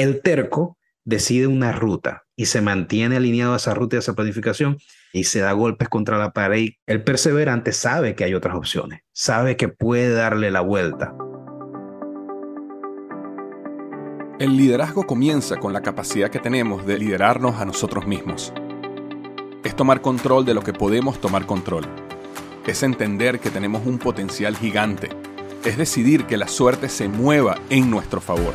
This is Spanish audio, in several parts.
El terco decide una ruta y se mantiene alineado a esa ruta y a esa planificación y se da golpes contra la pared. El perseverante sabe que hay otras opciones, sabe que puede darle la vuelta. El liderazgo comienza con la capacidad que tenemos de liderarnos a nosotros mismos. Es tomar control de lo que podemos tomar control. Es entender que tenemos un potencial gigante. Es decidir que la suerte se mueva en nuestro favor.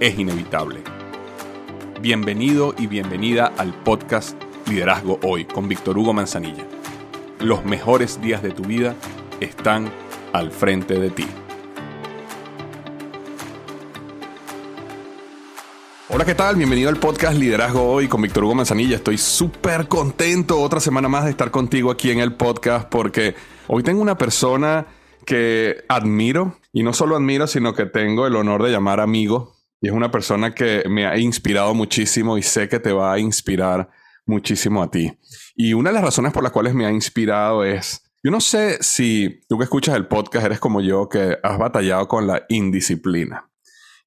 es inevitable. Bienvenido y bienvenida al podcast Liderazgo Hoy con Víctor Hugo Manzanilla. Los mejores días de tu vida están al frente de ti. Hola, ¿qué tal? Bienvenido al podcast Liderazgo Hoy con Víctor Hugo Manzanilla. Estoy súper contento otra semana más de estar contigo aquí en el podcast porque hoy tengo una persona que admiro y no solo admiro, sino que tengo el honor de llamar amigo. Y es una persona que me ha inspirado muchísimo y sé que te va a inspirar muchísimo a ti. Y una de las razones por las cuales me ha inspirado es, yo no sé si tú que escuchas el podcast eres como yo, que has batallado con la indisciplina.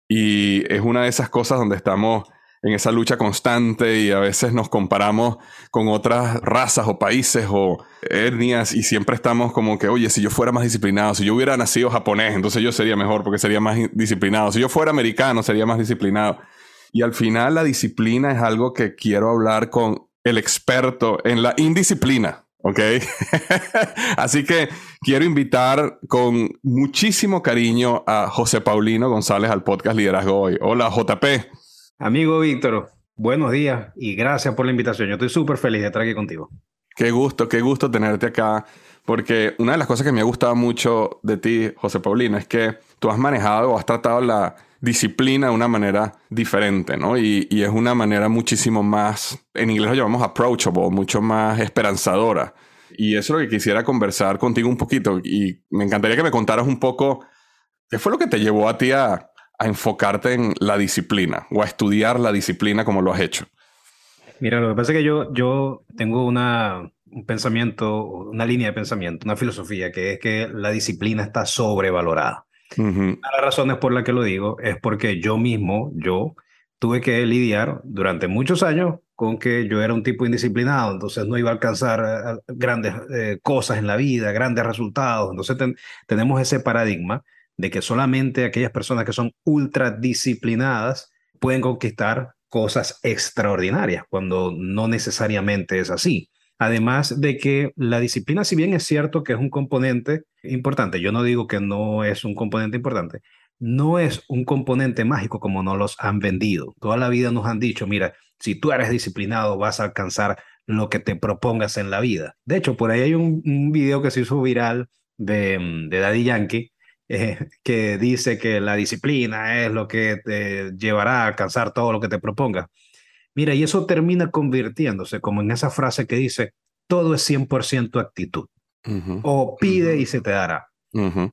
Y es una de esas cosas donde estamos en esa lucha constante y a veces nos comparamos con otras razas o países o etnias y siempre estamos como que, oye, si yo fuera más disciplinado, si yo hubiera nacido japonés, entonces yo sería mejor porque sería más disciplinado, si yo fuera americano, sería más disciplinado. Y al final la disciplina es algo que quiero hablar con el experto en la indisciplina. ¿Ok? Así que quiero invitar con muchísimo cariño a José Paulino González al podcast Liderazgo Hoy. Hola, JP. Amigo Víctor, buenos días y gracias por la invitación. Yo estoy súper feliz de estar aquí contigo. Qué gusto, qué gusto tenerte acá. Porque una de las cosas que me ha gustado mucho de ti, José Paulino, es que tú has manejado o has tratado la disciplina de una manera diferente, ¿no? Y, y, es una manera muchísimo más, en inglés lo llamamos approachable, mucho más esperanzadora. Y eso es lo que quisiera conversar contigo un poquito. Y me encantaría que me contaras un poco qué fue lo que te llevó a ti a, a enfocarte en la disciplina o a estudiar la disciplina como lo has hecho. Mira, lo que pasa es que yo, yo tengo una, un pensamiento, una línea de pensamiento, una filosofía, que es que la disciplina está sobrevalorada. Una de las razones por las que lo digo es porque yo mismo, yo tuve que lidiar durante muchos años con que yo era un tipo indisciplinado, entonces no iba a alcanzar eh, grandes eh, cosas en la vida, grandes resultados. Entonces tenemos ese paradigma de que solamente aquellas personas que son ultra disciplinadas pueden conquistar cosas extraordinarias, cuando no necesariamente es así. Además de que la disciplina, si bien es cierto que es un componente importante, yo no digo que no es un componente importante, no es un componente mágico como nos los han vendido. Toda la vida nos han dicho, mira, si tú eres disciplinado vas a alcanzar lo que te propongas en la vida. De hecho, por ahí hay un, video que se hizo viral de, de Daddy Yankee, eh, que dice que la disciplina es lo que te llevará a alcanzar todo lo que te propongas. Mira, y eso termina convirtiéndose como en esa frase que dice, todo es 100% actitud. O pide y se te dará.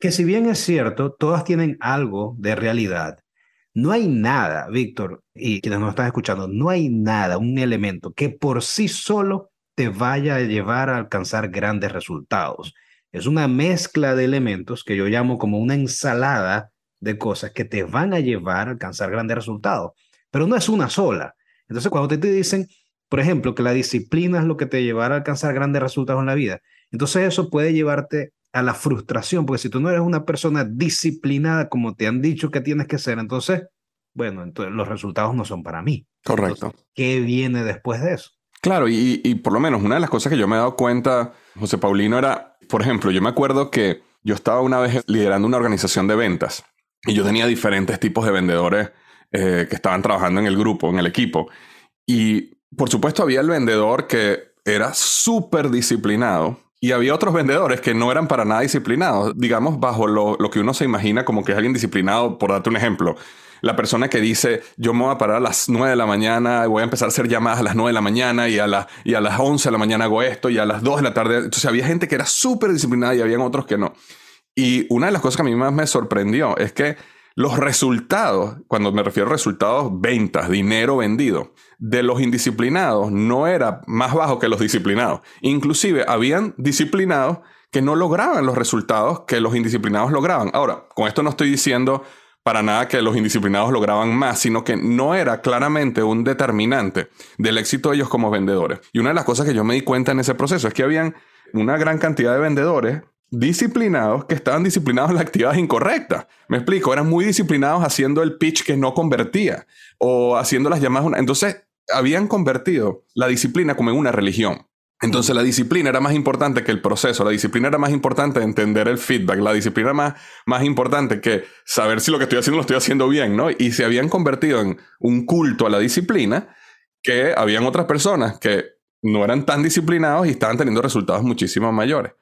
Que si bien es cierto, todas tienen algo de realidad. No hay nada, Víctor, y quienes nos están escuchando, no hay nada, un elemento que por sí solo te vaya a llevar a alcanzar grandes resultados. Es una mezcla de elementos que yo llamo como una ensalada de cosas que te van a llevar a alcanzar grandes resultados, pero no es una sola. Entonces, cuando te, te dicen, por ejemplo, que la disciplina es lo que te llevará a alcanzar grandes resultados en la vida, entonces eso puede llevarte a la frustración, porque si tú no eres una persona disciplinada como te han dicho que tienes que ser, entonces, bueno, entonces los resultados no son para mí. Correcto. ¿Qué viene después de eso? Claro, y, y, por lo menos una de las cosas que yo me he dado cuenta, José Paulino, era, por ejemplo, yo me acuerdo que yo estaba una vez liderando una organización de ventas y yo tenía diferentes tipos de vendedores eh, que estaban trabajando en el grupo, en el equipo. Y por supuesto había el vendedor que era súper disciplinado y había otros vendedores que no eran para nada disciplinados, digamos, bajo lo, lo, que uno se imagina como que es alguien disciplinado, por darte un ejemplo. La persona que dice, yo me voy a parar a las 9 de la mañana, voy a empezar a hacer llamadas a las 9 de la mañana y a, la, y a las 11 de la mañana hago esto y a las 2 de la tarde. Entonces había gente que era súper disciplinada y habían otros que no. Y una de las cosas que a mí más me sorprendió es que los resultados, cuando me refiero a resultados, ventas, dinero vendido, de los indisciplinados no era más bajo que los disciplinados. Inclusive habían disciplinados que no lograban los resultados que los indisciplinados lograban. Ahora, con esto no estoy diciendo para nada que los indisciplinados lograban más, sino que no era claramente un determinante del éxito de ellos como vendedores. Y una de las cosas que yo me di cuenta en ese proceso es que habían una gran cantidad de vendedores disciplinados que estaban disciplinados en las actividades incorrectas. Me explico, eran muy disciplinados haciendo el pitch que no convertía o haciendo las llamadas. Entonces, habían convertido la disciplina como en una religión. Entonces la disciplina era más importante que el proceso, la disciplina era más importante entender el feedback, la disciplina más, más importante que saber si lo que estoy haciendo lo estoy haciendo bien, ¿no? Y se habían convertido en un culto a la disciplina que habían otras personas que no eran tan disciplinados y estaban teniendo resultados muchísimo mayores.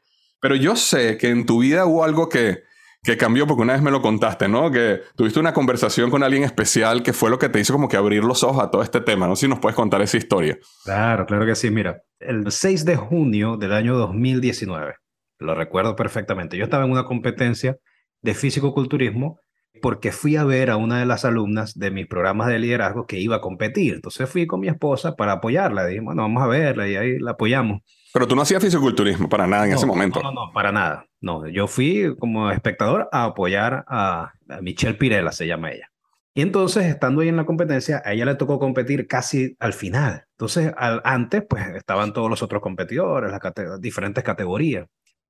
Pero yo sé que en tu vida hubo algo que, que cambió porque una vez me lo contaste, ¿no? Que tuviste una conversación con alguien especial que fue lo que te hizo como que abrir los ojos a todo este tema, ¿no? Si nos puedes contar esa historia. Claro, claro que sí. Mira, el 6 de junio del año 2019, lo recuerdo perfectamente, yo estaba en una competencia de físico-culturismo porque fui a ver a una de las alumnas de mis programas de liderazgo que iba a competir. Entonces fui con mi esposa para apoyarla. Dije, bueno, vamos a verla y ahí la apoyamos. Pero tú no hacías fisiculturismo para nada en ese momento. No, no, para nada. No, yo fui como espectador a apoyar a, Michelle Pirela, se llama ella. Y entonces, estando ahí en la competencia, a ella le tocó competir casi al final. Entonces, al, antes, pues estaban todos los otros competidores, las diferentes categorías.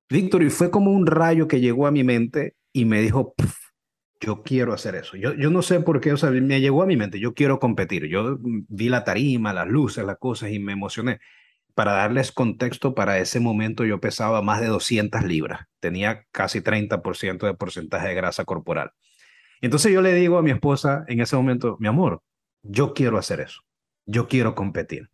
Víctor, y fue como un rayo que llegó a mi mente y me dijo, yo quiero hacer eso. Yo, yo no sé por qué, o sea, me llegó a mi mente, yo quiero competir. Yo vi la tarima, las luces, las cosas y me emocioné para darles contexto, para ese momento yo pesaba más de 200 libras, tenía casi 30% de porcentaje de grasa corporal. Entonces yo le digo a mi esposa en ese momento, mi amor, yo quiero hacer eso, yo quiero competir.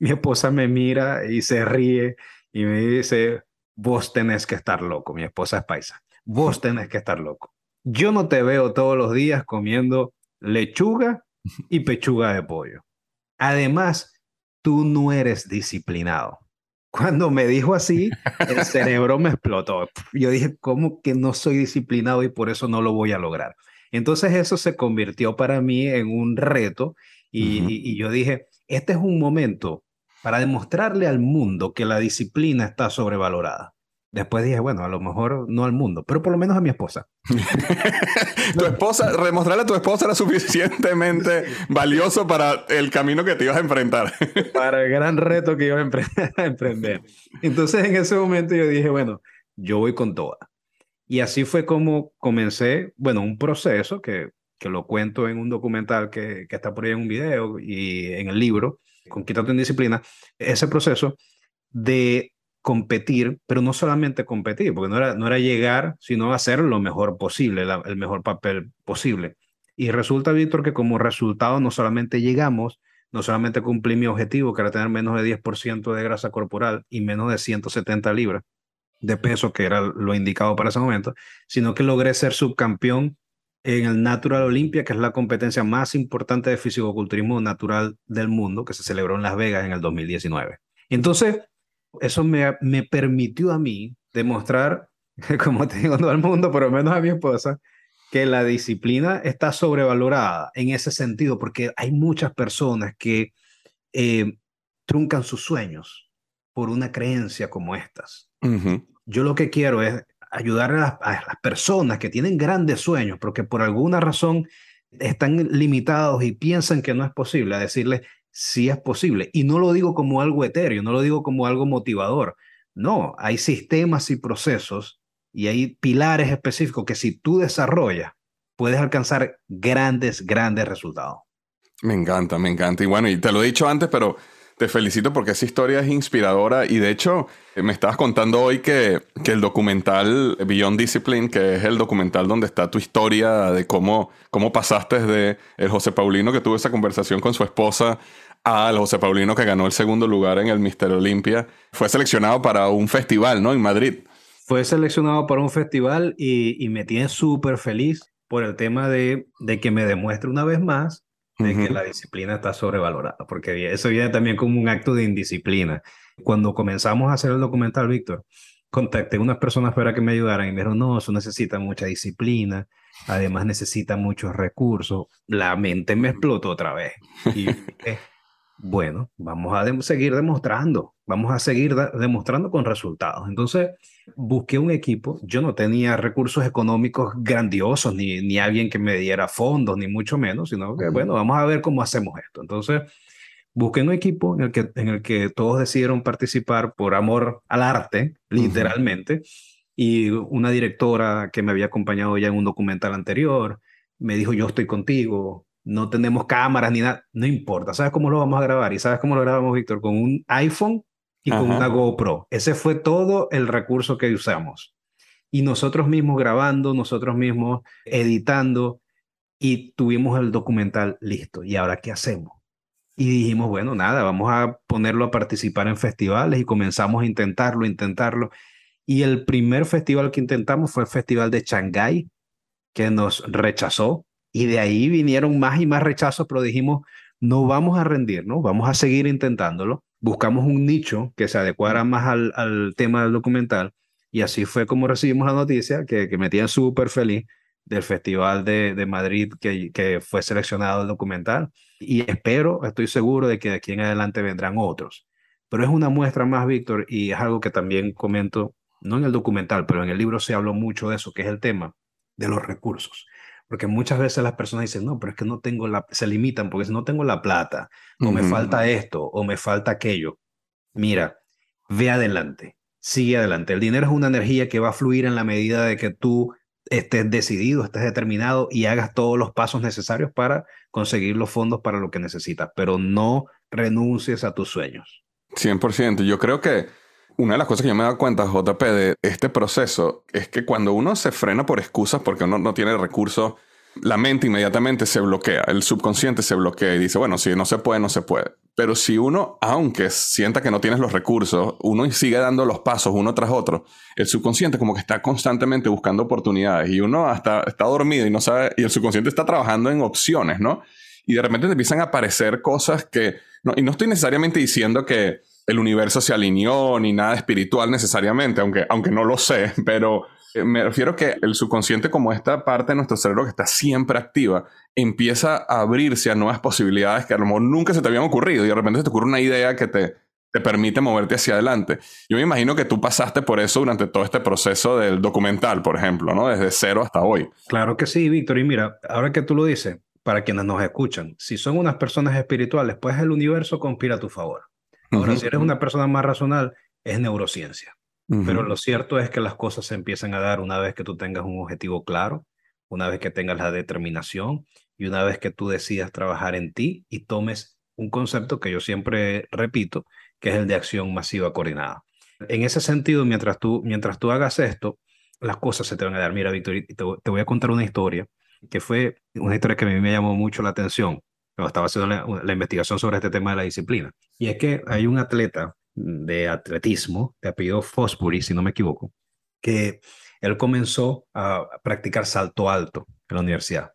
Mi esposa me mira y se ríe y me dice, vos tenés que estar loco, mi esposa es paisa, vos tenés que estar loco. Yo no te veo todos los días comiendo lechuga y pechuga de pollo. Además, tú no eres disciplinado. Cuando me dijo así, el cerebro me explotó. Yo dije, ¿cómo que no soy disciplinado y por eso no lo voy a lograr? Entonces eso se convirtió para mí en un reto y, yo dije, este es un momento para demostrarle al mundo que la disciplina está sobrevalorada. Después dije, bueno, a lo mejor no al mundo, pero por lo menos a mi esposa. tu esposa, remostrarle a tu esposa era suficientemente valioso para el camino que te ibas a enfrentar. para el gran reto que iba a emprender. Entonces en ese momento yo dije, bueno, yo voy con toda. Y así fue como comencé, bueno, un proceso que, que lo cuento en un documental que, que está por ahí en un video y en el libro, con Quítate en Disciplina, ese proceso de competir, pero no solamente competir, porque no era, no era llegar, sino hacer lo mejor posible, el mejor papel posible. Y resulta, Víctor, que como resultado no solamente llegamos, no solamente cumplí mi objetivo, que era tener menos de 10% de grasa corporal y menos de 170 libras de peso, que era lo indicado para ese momento, sino que logré ser subcampeón en el Natural Olympia, que es la competencia más importante de fisicoculturismo natural del mundo, que se celebró en Las Vegas en el 2019. Entonces, eso me, me permitió a mí demostrar, como te digo, todo el mundo, pero menos a mi esposa, que la disciplina está sobrevalorada en ese sentido, porque hay muchas personas que eh, truncan sus sueños por una creencia como estas. Yo lo que quiero es ayudar a las, personas que tienen grandes sueños, porque por alguna razón están limitados y piensan que no es posible, a decirles, sí es posible. Y no lo digo como algo etéreo, no lo digo como algo motivador. No, hay sistemas y procesos y hay pilares específicos que si tú desarrollas, puedes alcanzar grandes, grandes resultados. Me encanta, me encanta. Y bueno, y te lo he dicho antes, pero te felicito porque esa historia es inspiradora y de hecho me estabas contando hoy que, que, el documental Beyond Discipline, que es el documental donde está tu historia de cómo, cómo pasaste de el José Paulino que tuvo esa conversación con su esposa al José Paulino que ganó el segundo lugar en el Mister Olympia, fue seleccionado para un festival, ¿no? En Madrid. Fue seleccionado para un festival y, y me tiene súper feliz por el tema de, de que me demuestre una vez más de que la disciplina está sobrevalorada, porque eso viene también como un acto de indisciplina. Cuando comenzamos a hacer el documental, Víctor, contacté a unas personas para que me ayudaran y me dijeron, no, eso necesita mucha disciplina, además necesita muchos recursos. La mente me explotó otra vez. Y bueno, vamos a seguir demostrando, vamos a seguir demostrando con resultados. Entonces, busqué un equipo, yo no tenía recursos económicos grandiosos, ni, ni alguien que me diera fondos, ni mucho menos, sino que, bueno, vamos a ver cómo hacemos esto. Entonces, busqué un equipo en el que, en el que todos decidieron participar por amor al arte, literalmente, y una directora que me había acompañado ya en un documental anterior, me dijo, yo estoy contigo, no tenemos cámaras ni nada, no importa, ¿sabes cómo lo vamos a grabar? ¿Y sabes cómo lo grabamos, Víctor? Con un iPhone y con una GoPro. Ese fue todo el recurso que usamos. Y nosotros mismos grabando, nosotros mismos editando y tuvimos el documental listo. ¿Y ahora qué hacemos? Y dijimos, bueno, nada, vamos a ponerlo a participar en festivales y comenzamos a intentarlo, intentarlo. Y el primer festival que intentamos fue el Festival de Shanghái, que nos rechazó y de ahí vinieron más y más rechazos, pero dijimos, no vamos a rendirnos, vamos a seguir intentándolo. Buscamos un nicho que se adecuara más al, tema del documental y así fue como recibimos la noticia que, que me tiene súper feliz del Festival de, de Madrid que, que, fue seleccionado el documental y espero, estoy seguro de que de aquí en adelante vendrán otros. Pero es una muestra más, Víctor, y es algo que también comento, no en el documental, pero en el libro se habló mucho de eso, que es el tema de los recursos. Porque muchas veces las personas dicen, no, pero es que no tengo la, se limitan porque si no tengo la plata, o me falta esto, o me falta aquello. Mira, ve adelante, sigue adelante. El dinero es una energía que va a fluir en la medida de que tú estés decidido, estés determinado y hagas todos los pasos necesarios para conseguir los fondos para lo que necesitas, pero no renuncies a tus sueños. 100%. Yo creo que una de las cosas que yo me he dado cuenta, JP, de este proceso es que cuando uno se frena por excusas porque uno no tiene recursos, la mente inmediatamente se bloquea, el subconsciente se bloquea y dice, bueno, si no se puede, no se puede. Pero si uno, aunque sienta que no tienes los recursos, uno sigue dando los pasos uno tras otro, el subconsciente como que está constantemente buscando oportunidades y uno hasta está dormido y no sabe, y el subconsciente está trabajando en opciones, ¿no? Y de repente te empiezan a aparecer cosas que, no, y no estoy necesariamente diciendo que el universo se alineó ni nada espiritual necesariamente, aunque, aunque no lo sé, pero eh, me refiero que el subconsciente como esta parte de nuestro cerebro que está siempre activa, empieza a abrirse a nuevas posibilidades que a lo mejor nunca se te habían ocurrido y de repente se te ocurre una idea que te, te permite moverte hacia adelante. Yo me imagino que tú pasaste por eso durante todo este proceso del documental, por ejemplo, ¿no? Desde cero hasta hoy. Claro que sí, Víctor. Y mira, ahora que tú lo dices, para quienes nos escuchan, si son unas personas espirituales, pues el universo conspira a tu favor. Ahora, si eres una persona más racional, es neurociencia. Pero lo cierto es que las cosas se empiezan a dar una vez que tú tengas un objetivo claro, una vez que tengas la determinación y una vez que tú decidas trabajar en ti y tomes un concepto que yo siempre repito, que es el de acción masiva coordinada. En ese sentido, mientras tú, mientras tú hagas esto, las cosas se te van a dar. Mira, Víctor, te, te voy a contar una historia que fue una historia que a mí me llamó mucho la atención estaba haciendo la, investigación sobre este tema de la disciplina. Y es que hay un atleta de atletismo, de apellido Fosbury, si no me equivoco, que él comenzó a practicar salto alto en la universidad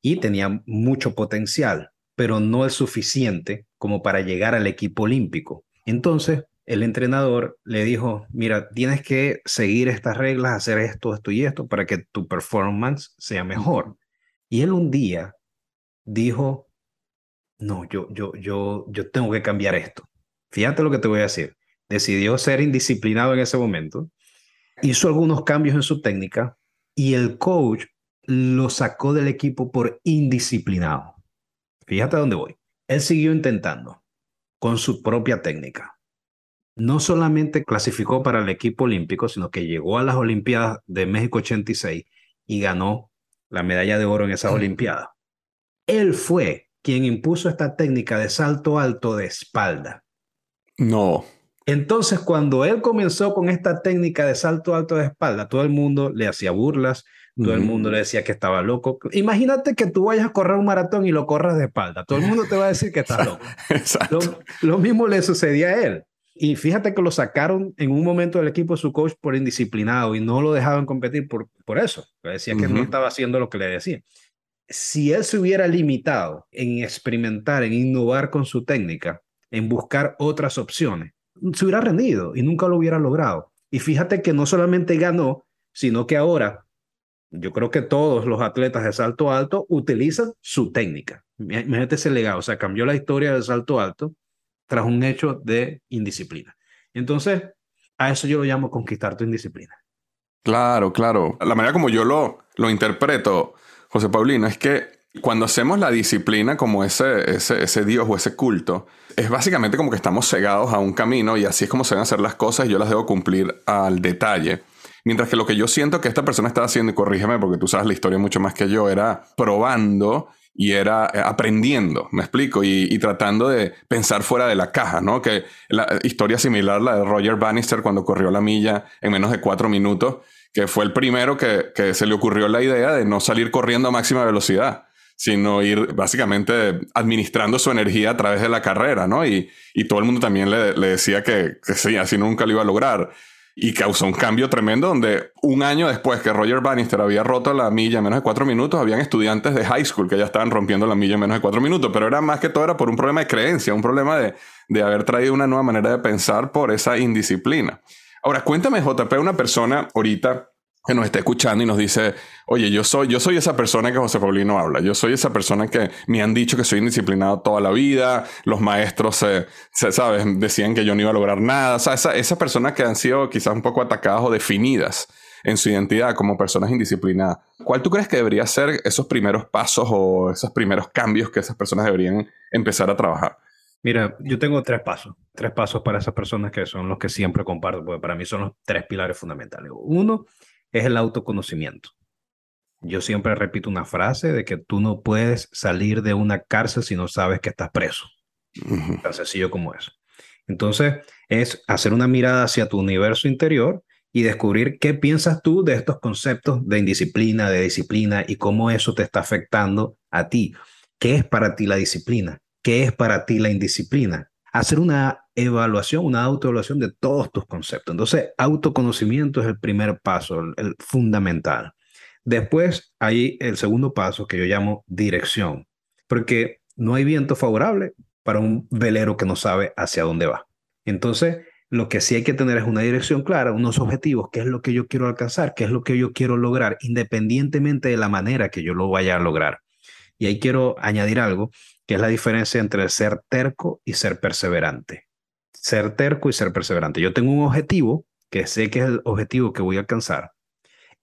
y tenía mucho potencial, pero no es suficiente como para llegar al equipo olímpico. Entonces, el entrenador le dijo, mira, tienes que seguir estas reglas, hacer esto, esto y esto para que tu performance sea mejor. Y él un día dijo, no, yo, yo, yo, yo tengo que cambiar esto. Fíjate lo que te voy a decir. Decidió ser indisciplinado en ese momento, hizo algunos cambios en su técnica y el coach lo sacó del equipo por indisciplinado. Fíjate a dónde voy. Él siguió intentando con su propia técnica. No solamente clasificó para el equipo olímpico, sino que llegó a las Olimpiadas de México 86 y ganó la medalla de oro en esas Olimpiadas. Él fue quien impuso esta técnica de salto alto de espalda. No. Entonces, cuando él comenzó con esta técnica de salto alto de espalda, todo el mundo le hacía burlas, todo el mundo le decía que estaba loco. Imagínate que tú vayas a correr un maratón y lo corras de espalda. Todo el mundo te va a decir que estás loco. Exacto. Lo, mismo le sucedía a él. Y fíjate que lo sacaron en un momento del equipo su coach por indisciplinado y no lo dejaban competir por, por eso. Decía que no estaba haciendo lo que le decía. Si él se hubiera limitado en experimentar, en innovar con su técnica, en buscar otras opciones, se hubiera rendido y nunca lo hubiera logrado. Y fíjate que no solamente ganó, sino que ahora yo creo que todos los atletas de salto alto utilizan su técnica. Imagínate ese legado, o sea, cambió la historia del salto alto tras un hecho de indisciplina. Entonces, a eso yo lo llamo conquistar tu indisciplina. Claro, claro. La manera como yo lo, lo interpreto, José Paulino, es que cuando hacemos la disciplina como ese, ese, ese, Dios o ese culto, es básicamente como que estamos cegados a un camino y así es como se deben hacer las cosas y yo las debo cumplir al detalle. Mientras que lo que yo siento que esta persona estaba haciendo, y corrígeme porque tú sabes la historia mucho más que yo, era probando y era eh, aprendiendo, me explico, y, tratando de pensar fuera de la caja, ¿no? Que la historia similar la de Roger Bannister cuando corrió la milla en menos de cuatro minutos, que fue el primero que, que se le ocurrió la idea de no salir corriendo a máxima velocidad sino ir básicamente administrando su energía a través de la carrera, ¿no? Y, y todo el mundo también le, le decía que, sí, así nunca lo iba a lograr y causó un cambio tremendo donde un año después que Roger Bannister había roto la milla en menos de cuatro minutos, habían estudiantes de high school que ya estaban rompiendo la milla en menos de cuatro minutos, pero era más que todo era por un problema de creencia, un problema de, de haber traído una nueva manera de pensar por esa indisciplina. Ahora, cuéntame, JP, una persona ahorita que nos está escuchando y nos dice, oye, yo soy, yo soy esa persona que José Paulino habla, yo soy esa persona que me han dicho que soy indisciplinado toda la vida, los maestros, se, ¿sabes? Decían que yo no iba a lograr nada, o sea, esa, esas personas que han sido quizás un poco atacadas o definidas en su identidad como personas indisciplinadas. ¿Cuál tú crees que debería ser esos primeros pasos o esos primeros cambios que esas personas deberían empezar a trabajar? Mira, yo tengo tres pasos, tres pasos para esas personas que son los que siempre comparto, porque para mí son los tres pilares fundamentales. Uno, es el autoconocimiento. Yo siempre repito una frase de que tú no puedes salir de una cárcel si no sabes que estás preso. Tan sencillo como eso. Entonces, es hacer una mirada hacia tu universo interior y descubrir qué piensas tú de estos conceptos de indisciplina, de disciplina y cómo eso te está afectando a ti. ¿Qué es para ti la disciplina? ¿Qué es para ti la indisciplina? hacer una evaluación, una autoevaluación de todos tus conceptos. Entonces, autoconocimiento es el primer paso, el, fundamental. Después hay el segundo paso que yo llamo dirección, porque no hay viento favorable para un velero que no sabe hacia dónde va. Entonces, lo que sí hay que tener es una dirección clara, unos objetivos, qué es lo que yo quiero alcanzar, qué es lo que yo quiero lograr, independientemente de la manera que yo lo vaya a lograr. Y ahí quiero añadir algo, que es la diferencia entre ser terco y ser perseverante. Ser terco y ser perseverante. Yo tengo un objetivo que sé que es el objetivo que voy a alcanzar.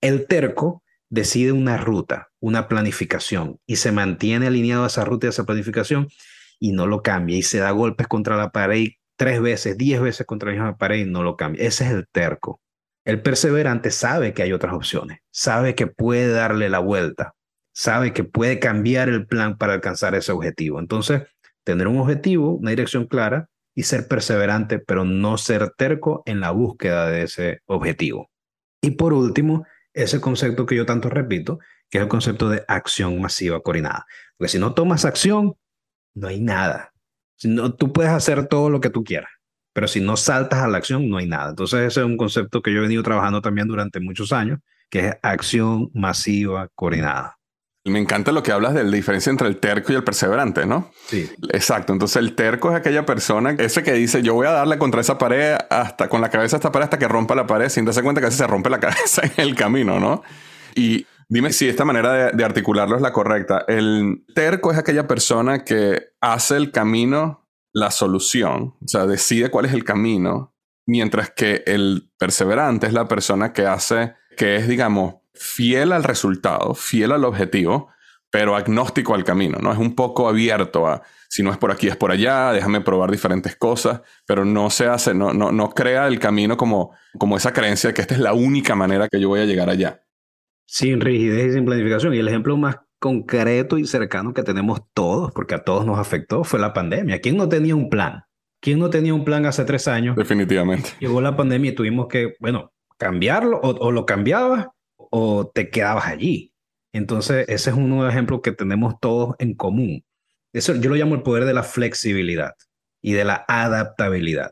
El terco decide una ruta, una planificación y se mantiene alineado a esa ruta y a esa planificación y no lo cambia y se da golpes contra la pared tres veces, diez veces contra la misma pared y no lo cambia. Ese es el terco. El perseverante sabe que hay otras opciones, sabe que puede darle la vuelta, sabe que puede cambiar el plan para alcanzar ese objetivo. Entonces, tener un objetivo, una dirección clara y ser perseverante, pero no ser terco en la búsqueda de ese objetivo. Y por último, ese concepto que yo tanto repito, que es el concepto de acción masiva coordinada. Porque si no tomas acción, no hay nada. Si no, tú puedes hacer todo lo que tú quieras, pero si no saltas a la acción, no hay nada. Entonces ese es un concepto que yo he venido trabajando también durante muchos años, que es acción masiva coordinada. Me encanta lo que hablas de la diferencia entre el terco y el perseverante, ¿no? Sí. Exacto. Entonces el terco es aquella persona, ese que dice, yo voy a darle contra esa pared hasta con la cabeza a esta pared hasta que rompa la pared, sin darse cuenta que a veces se rompe la cabeza en el camino, ¿no? Y dime si esta manera de, de articularlo es la correcta. El terco es aquella persona que hace el camino la solución, o sea, decide cuál es el camino, mientras que el perseverante es la persona que hace, que es, digamos, fiel al resultado, fiel al objetivo, pero agnóstico al camino, ¿no? Es un poco abierto a si no es por aquí, es por allá, déjame probar diferentes cosas, pero no se hace, no, no, no crea el camino como, como esa creencia de que esta es la única manera que yo voy a llegar allá. Sin rigidez y sin planificación. Y el ejemplo más concreto y cercano que tenemos todos, porque a todos nos afectó, fue la pandemia. ¿Quién no tenía un plan? ¿Quién no tenía un plan hace tres años? Definitivamente. Llegó la pandemia y tuvimos que, bueno, cambiarlo o, o lo cambiabas o te quedabas allí. Entonces, ese es uno de los ejemplos que tenemos todos en común. Eso yo lo llamo el poder de la flexibilidad y de la adaptabilidad.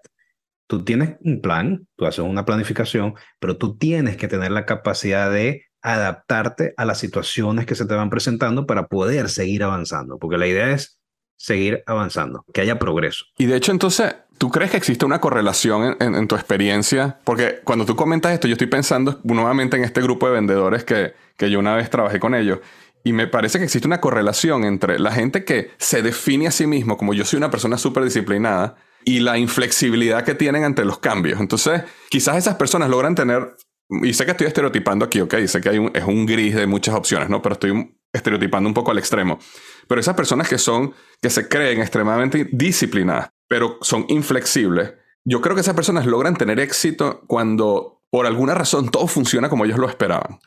Tú tienes un plan, tú haces una planificación, pero tú tienes que tener la capacidad de adaptarte a las situaciones que se te van presentando para poder seguir avanzando, porque la idea es seguir avanzando, que haya progreso. Y de hecho, entonces, ¿tú crees que existe una correlación en, tu experiencia? Porque cuando tú comentas esto, yo estoy pensando nuevamente en este grupo de vendedores que, que yo una vez trabajé con ellos. Y me parece que existe una correlación entre la gente que se define a sí mismo como yo soy una persona súper disciplinada y la inflexibilidad que tienen ante los cambios. Entonces, quizás esas personas logran tener, y sé que estoy estereotipando aquí, ok, sé que hay es un gris de muchas opciones, ¿no? Pero estoy estereotipando un poco al extremo. Pero esas personas que son, que se creen extremadamente disciplinadas, pero son inflexibles, yo creo que esas personas logran tener éxito cuando por alguna razón todo funciona como ellos lo esperaban.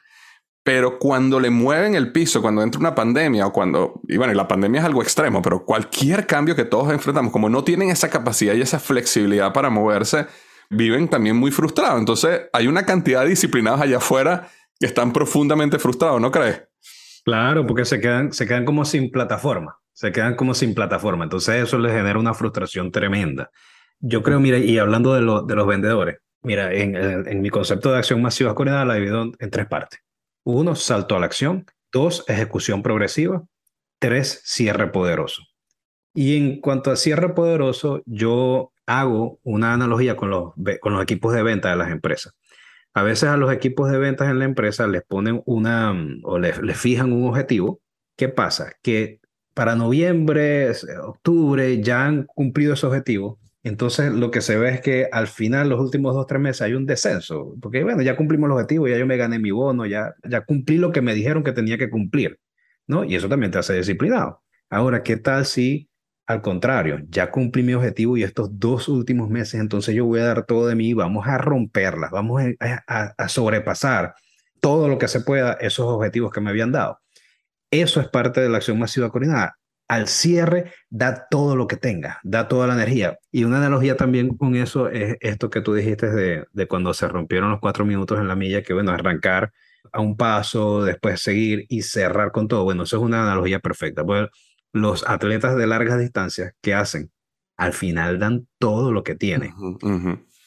Pero cuando le mueven el piso, cuando entra una pandemia o cuando, y bueno, la pandemia es algo extremo, pero cualquier cambio que todos enfrentamos, como no tienen esa capacidad y esa flexibilidad para moverse, viven también muy frustrados. Entonces, hay una cantidad de disciplinados allá afuera que están profundamente frustrados, ¿no crees? Claro, porque se quedan, se quedan como sin plataforma, se quedan como sin plataforma. Entonces, eso les genera una frustración tremenda. Yo creo, mira, y hablando de, de los vendedores, mira, en, en, mi concepto de acción masiva coordinada la divido en tres partes. Uno, salto a la acción. Dos, ejecución progresiva. Tres, cierre poderoso. Y en cuanto a cierre poderoso, yo hago una analogía con los, con los equipos de venta de las empresas. A veces a los equipos de ventas en la empresa les ponen una o les, les fijan un objetivo. ¿Qué pasa? Que para noviembre, octubre ya han cumplido ese objetivo entonces, lo que se ve es que al final, los últimos dos, tres meses, hay un descenso, porque bueno, ya cumplimos el objetivo, ya yo me gané mi bono, ya, ya cumplí lo que me dijeron que tenía que cumplir, ¿no? Y eso también te hace disciplinado. Ahora, ¿qué tal si, al contrario, ya cumplí mi objetivo y estos dos últimos meses, entonces yo voy a dar todo de mí, vamos a romperlas, vamos a, a sobrepasar todo lo que se pueda esos objetivos que me habían dado? Eso es parte de la acción masiva coordinada al cierre da todo lo que tenga, da toda la energía. Y una analogía también con eso es esto que tú dijiste de, de cuando se rompieron los cuatro minutos en la milla, que bueno, arrancar a un paso, después seguir y cerrar con todo. Bueno, eso es una analogía perfecta. Pues los atletas de largas distancias, ¿qué hacen? Al final dan todo lo que tienen.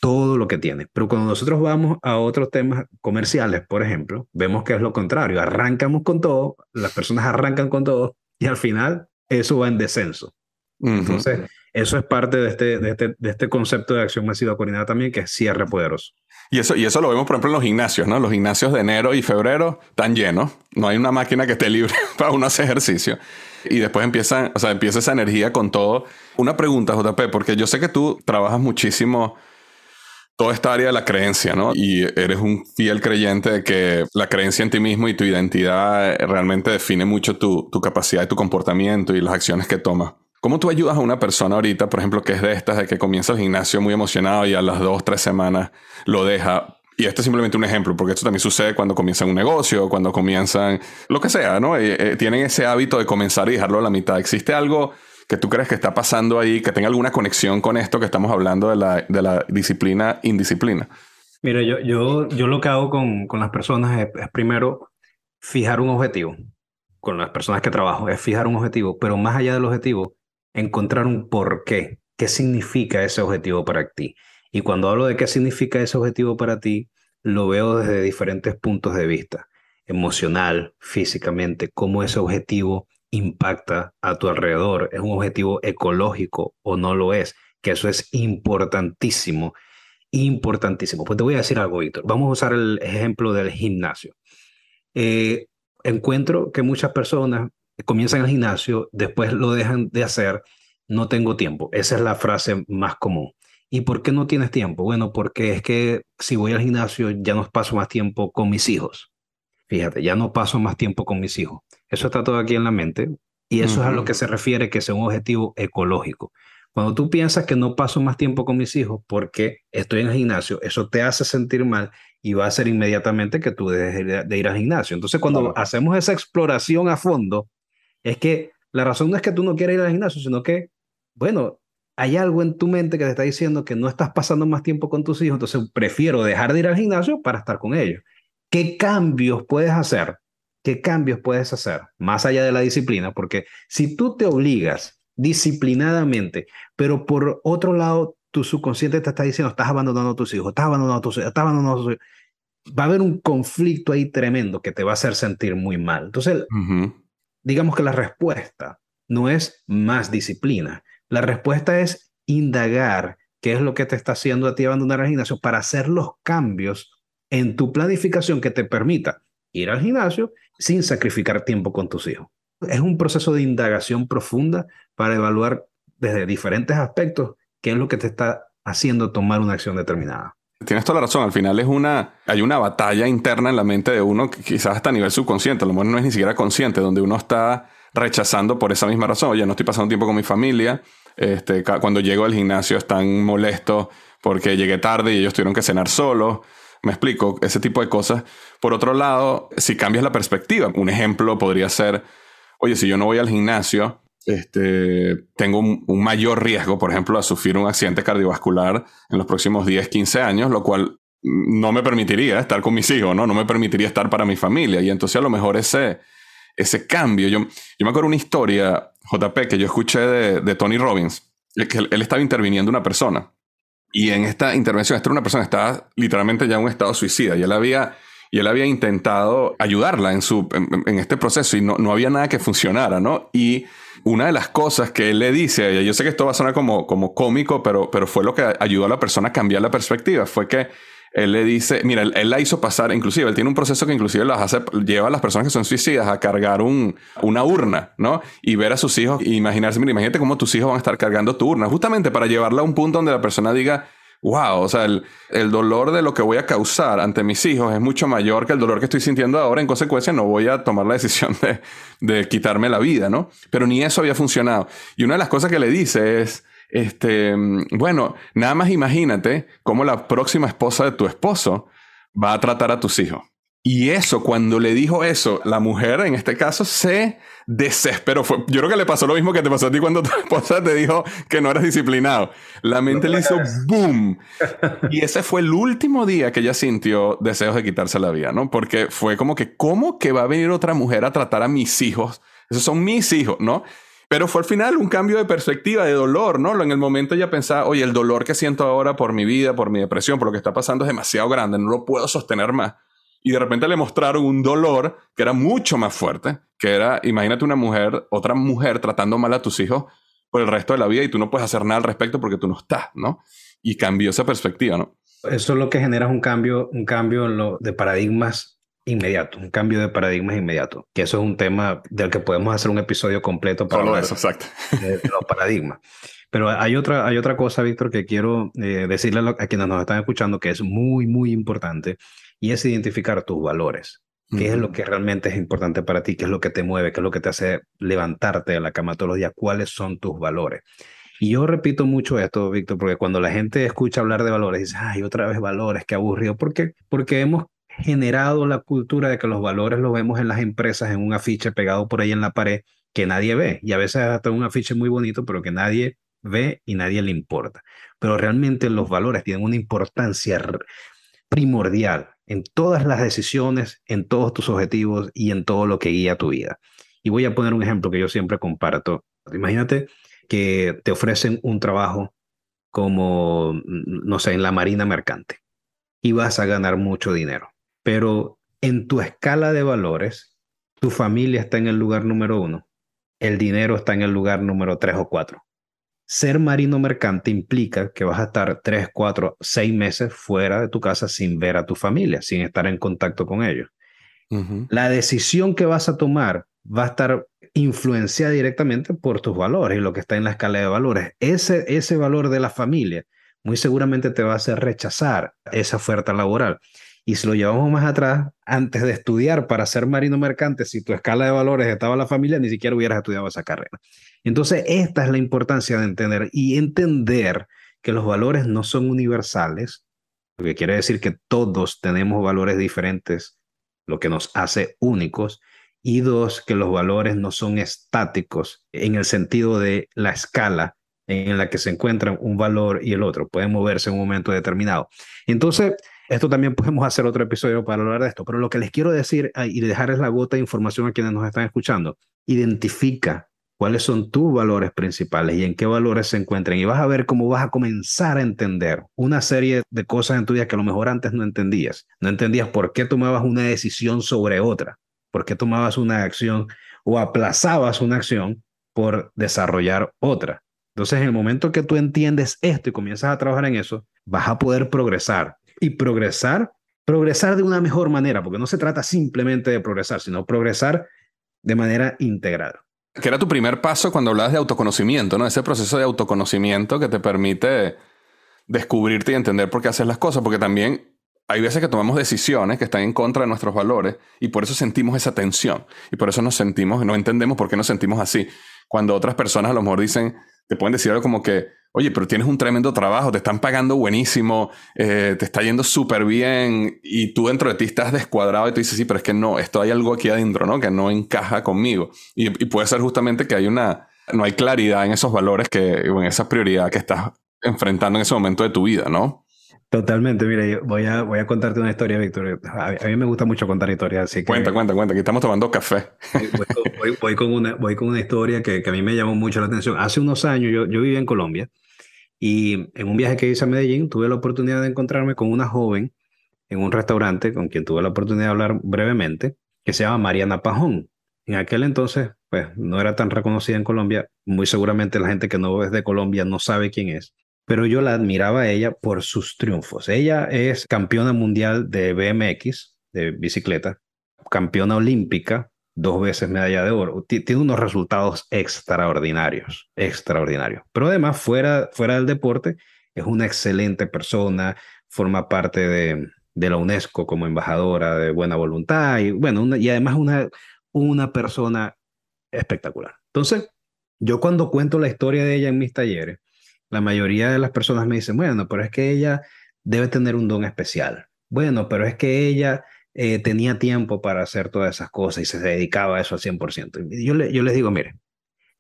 Todo lo que tienen. Pero cuando nosotros vamos a otros temas comerciales, por ejemplo, vemos que es lo contrario. Arrancamos con todo, las personas arrancan con todo y al final eso va en descenso. Entonces, eso es parte de este, de este, de, este, concepto de acción masiva coordinada también, que es cierre poderoso. Y eso, y eso lo vemos, por ejemplo, en los gimnasios, ¿no? Los gimnasios de enero y febrero están llenos. No hay una máquina que esté libre para uno hacer ejercicio. Y después empieza, o sea, empieza esa energía con todo. Una pregunta, JP, porque yo sé que tú trabajas muchísimo toda esta área de la creencia, ¿no? Y eres un fiel creyente de que la creencia en ti mismo y tu identidad realmente define mucho tu, tu capacidad y tu comportamiento y las acciones que tomas. ¿Cómo tú ayudas a una persona ahorita, por ejemplo, que es de estas, de que comienza el gimnasio muy emocionado y a las dos, tres semanas lo deja? Y esto es simplemente un ejemplo, porque esto también sucede cuando comienzan un negocio, cuando comienzan lo que sea, ¿no? Eh, eh, tienen ese hábito de comenzar y dejarlo a la mitad. ¿Existe algo que tú crees que está pasando ahí, que tenga alguna conexión con esto que estamos hablando de la, de la disciplina indisciplina? Mira, yo, yo, yo lo que hago con, con las personas es, primero fijar un objetivo. Con las personas que trabajo es fijar un objetivo, pero más allá del objetivo, encontrar un por qué. ¿Qué significa ese objetivo para ti? Y cuando hablo de qué significa ese objetivo para ti, lo veo desde diferentes puntos de vista, emocional, físicamente, cómo ese objetivo impacta a tu alrededor, es un objetivo ecológico o no lo es, que eso es importantísimo, importantísimo. Pues te voy a decir algo, Víctor. Vamos a usar el ejemplo del gimnasio. Eh, encuentro que muchas personas comienzan el gimnasio, después lo dejan de hacer, no tengo tiempo. Esa es la frase más común. ¿Y por qué no tienes tiempo? Bueno, porque es que si voy al gimnasio ya no paso más tiempo con mis hijos. Fíjate, ya no paso más tiempo con mis hijos. Eso está todo aquí en la mente y eso es a lo que se refiere que es un objetivo ecológico. Cuando tú piensas que no paso más tiempo con mis hijos porque estoy en el gimnasio, eso te hace sentir mal y va a hacer inmediatamente que tú dejes de ir al gimnasio. Entonces, cuando hacemos esa exploración a fondo, es que la razón no es que tú no quieras ir al gimnasio, sino que, bueno, hay algo en tu mente que te está diciendo que no estás pasando más tiempo con tus hijos, entonces prefiero dejar de ir al gimnasio para estar con ellos. ¿Qué cambios puedes hacer? ¿Qué cambios puedes hacer más allá de la disciplina? Porque si tú te obligas disciplinadamente, pero por otro lado tu subconsciente te está diciendo, estás abandonando a tus hijos, estás abandonando a tus hijos, estás abandonando a tus hijos. Va a haber un conflicto ahí tremendo que te va a hacer sentir muy mal. Entonces, digamos que la respuesta no es más disciplina. La respuesta es indagar qué es lo que te está haciendo a ti abandonar el gimnasio para hacer los cambios en tu planificación que te permita ir al gimnasio sin sacrificar tiempo con tus hijos. Es un proceso de indagación profunda para evaluar desde diferentes aspectos qué es lo que te está haciendo tomar una acción determinada. Tienes toda la razón. Al final es una, hay una batalla interna en la mente de uno, quizás hasta a nivel subconsciente, a lo mejor no es ni siquiera consciente, donde uno está rechazando por esa misma razón. Oye, no estoy pasando tiempo con mi familia. Este, cuando llego al gimnasio están molestos porque llegué tarde y ellos tuvieron que cenar solos. Me explico, ese tipo de cosas. Por otro lado, si cambias la perspectiva, un ejemplo podría ser, oye, si yo no voy al gimnasio, este, tengo un, mayor riesgo, por ejemplo, a sufrir un accidente cardiovascular en los próximos 10, 15 años, lo cual no me permitiría estar con mis hijos, ¿no? No me permitiría estar para mi familia. Y entonces a lo mejor ese, ese cambio, yo, yo me acuerdo una historia, JP, que yo escuché de, de Tony Robbins, que él, él estaba interviniendo una persona y en esta intervención, esta era una persona que estaba literalmente ya en un estado suicida y él había, y él había intentado ayudarla en, su, en, este proceso y no, no, había nada que funcionara, ¿no? Y una de las cosas que él le dice yo sé que esto va a sonar como, como cómico, pero, pero fue lo que ayudó a la persona a cambiar la perspectiva, fue que él le dice, mira, él, la hizo pasar, inclusive, él tiene un proceso que inclusive las hace, lleva a las personas que son suicidas a cargar un, una urna, ¿no? Y ver a sus hijos y imaginarse, mira, imagínate cómo tus hijos van a estar cargando tu urna, justamente para llevarla a un punto donde la persona diga, wow, o sea, el, el, dolor de lo que voy a causar ante mis hijos es mucho mayor que el dolor que estoy sintiendo ahora. En consecuencia, no voy a tomar la decisión de, de quitarme la vida, ¿no? Pero ni eso había funcionado. Y una de las cosas que le dice es, este, bueno, nada más imagínate cómo la próxima esposa de tu esposo va a tratar a tus hijos. Y eso, cuando le dijo eso, la mujer en este caso se desesperó. yo creo que le pasó lo mismo que te pasó a ti cuando tu esposa te dijo que no eras disciplinado. La mente le hizo boom. Y ese fue el último día que ella sintió deseos de quitarse la vida, ¿no? Porque fue como que, ¿cómo que va a venir otra mujer a tratar a mis hijos? Esos son mis hijos, ¿no? Pero fue al final un cambio de perspectiva, de dolor, ¿no? En el momento ella pensaba, oye, el dolor que siento ahora por mi vida, por mi depresión, por lo que está pasando es demasiado grande, no lo puedo sostener más. Y de repente le mostraron un dolor que era mucho más fuerte, que era, imagínate una mujer, otra mujer tratando mal a tus hijos por el resto de la vida y tú no puedes hacer nada al respecto porque tú no estás, ¿no? Y cambió esa perspectiva, ¿no? Eso es lo que genera un cambio, un cambio en lo de paradigmas inmediato, un cambio de paradigmas inmediato, que eso es un tema del que podemos hacer un episodio completo para hablar eso, exacto. De, los paradigmas. Pero hay otra, hay otra cosa, Víctor, que quiero eh, decirle a, quienes nos están escuchando que es muy, muy importante y es identificar tus valores. ¿Qué es lo que realmente es importante para ti? ¿Qué es lo que te mueve? ¿Qué es lo que te hace levantarte de la cama todos los días? ¿Cuáles son tus valores? Y yo repito mucho esto, Víctor, porque cuando la gente escucha hablar de valores, dice, ay, otra vez valores, qué aburrido. ¿Por qué? Porque hemos generado la cultura de que los valores los vemos en las empresas en un afiche pegado por ahí en la pared que nadie ve. Y a veces hasta un afiche muy bonito, pero que nadie ve y nadie le importa. Pero realmente los valores tienen una importancia primordial en todas las decisiones, en todos tus objetivos y en todo lo que guía tu vida. Y voy a poner un ejemplo que yo siempre comparto. Imagínate que te ofrecen un trabajo como, no sé, en la Marina Mercante y vas a ganar mucho dinero pero en tu escala de valores, tu familia está en el lugar número uno, el dinero está en el lugar número tres o cuatro. Ser marino mercante implica que vas a estar tres, cuatro, seis meses fuera de tu casa sin ver a tu familia, sin estar en contacto con ellos. La decisión que vas a tomar va a estar influenciada directamente por tus valores y lo que está en la escala de valores. Ese, ese valor de la familia muy seguramente te va a hacer rechazar esa oferta laboral. Y si lo llevamos más atrás, antes de estudiar para ser marino mercante, si tu escala de valores estaba la familia, ni siquiera hubieras estudiado esa carrera. Entonces, esta es la importancia de entender y entender que los valores no son universales, lo que quiere decir que todos tenemos valores diferentes, lo que nos hace únicos, y dos, que los valores no son estáticos en el sentido de la escala en la que se encuentran un valor y el otro, pueden moverse en un momento determinado. Entonces, esto también podemos hacer otro episodio para hablar de esto, pero lo que les quiero decir y dejarles la gota de información a quienes nos están escuchando, identifica cuáles son tus valores principales y en qué valores se encuentran. Y vas a ver cómo vas a comenzar a entender una serie de cosas en tu vida que a lo mejor antes no entendías. No entendías por qué tomabas una decisión sobre otra, por qué tomabas una acción o aplazabas una acción por desarrollar otra. Entonces, en el momento que tú entiendes esto y comienzas a trabajar en eso, vas a poder progresar. Y progresar, progresar de una mejor manera, porque no se trata simplemente de progresar, sino progresar de manera integral. Que era tu primer paso cuando hablabas de autoconocimiento, ¿no? Ese proceso de autoconocimiento que te permite descubrirte y entender por qué haces las cosas, porque también hay veces que tomamos decisiones que están en contra de nuestros valores y por eso sentimos esa tensión y por eso nos sentimos, no entendemos por qué nos sentimos así. Cuando otras personas a lo mejor dicen, te pueden decir algo como que, oye, pero tienes un tremendo trabajo, te están pagando buenísimo, eh, te está yendo súper bien y tú dentro de ti estás descuadrado y tú dices, sí, pero es que no, esto hay algo aquí adentro, ¿no? Que no encaja conmigo. Y, puede ser justamente que hay una, no hay claridad en esos valores que, en esa prioridad que estás enfrentando en ese momento de tu vida, ¿no? Totalmente, mira, voy a, voy a contarte una historia, Víctor. A, mí me gusta mucho contar historias, así que... Cuenta, cuenta, cuenta, que estamos tomando café. Voy, con, una, voy con una historia que, que, a mí me llamó mucho la atención. Hace unos años yo, yo vivía en Colombia y en un viaje que hice a Medellín tuve la oportunidad de encontrarme con una joven en un restaurante con quien tuve la oportunidad de hablar brevemente, que se llama Mariana Pajón. En aquel entonces, pues no era tan reconocida en Colombia. Muy seguramente la gente que no es de Colombia no sabe quién es pero yo la admiraba a ella por sus triunfos. Ella es campeona mundial de BMX, de bicicleta, campeona olímpica, dos veces medalla de oro. Tiene unos resultados extraordinarios, extraordinarios. Pero además, fuera, fuera del deporte, es una excelente persona, forma parte de, la UNESCO como embajadora de buena voluntad y bueno, y además una, una persona espectacular. Entonces, yo cuando cuento la historia de ella en mis talleres, la mayoría de las personas me dicen, bueno, pero es que ella debe tener un don especial. Bueno, pero es que ella eh, tenía tiempo para hacer todas esas cosas y se dedicaba a eso al 100%. Y yo, yo les digo, mire,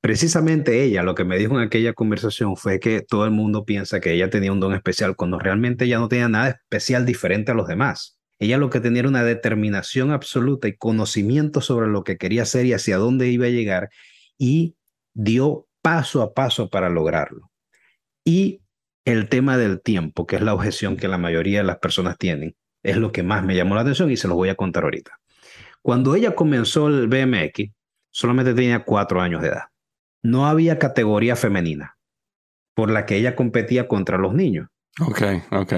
precisamente ella lo que me dijo en aquella conversación fue que todo el mundo piensa que ella tenía un don especial cuando realmente ella no tenía nada especial diferente a los demás. Ella lo que tenía era una determinación absoluta y conocimiento sobre lo que quería hacer y hacia dónde iba a llegar y dio paso a paso para lograrlo. Y el tema del tiempo, que es la objeción que la mayoría de las personas tienen, es lo que más me llamó la atención y se los voy a contar ahorita. Cuando ella comenzó el BMX, solamente tenía cuatro años de edad. No había categoría femenina por la que ella competía contra los niños. Ok, ok.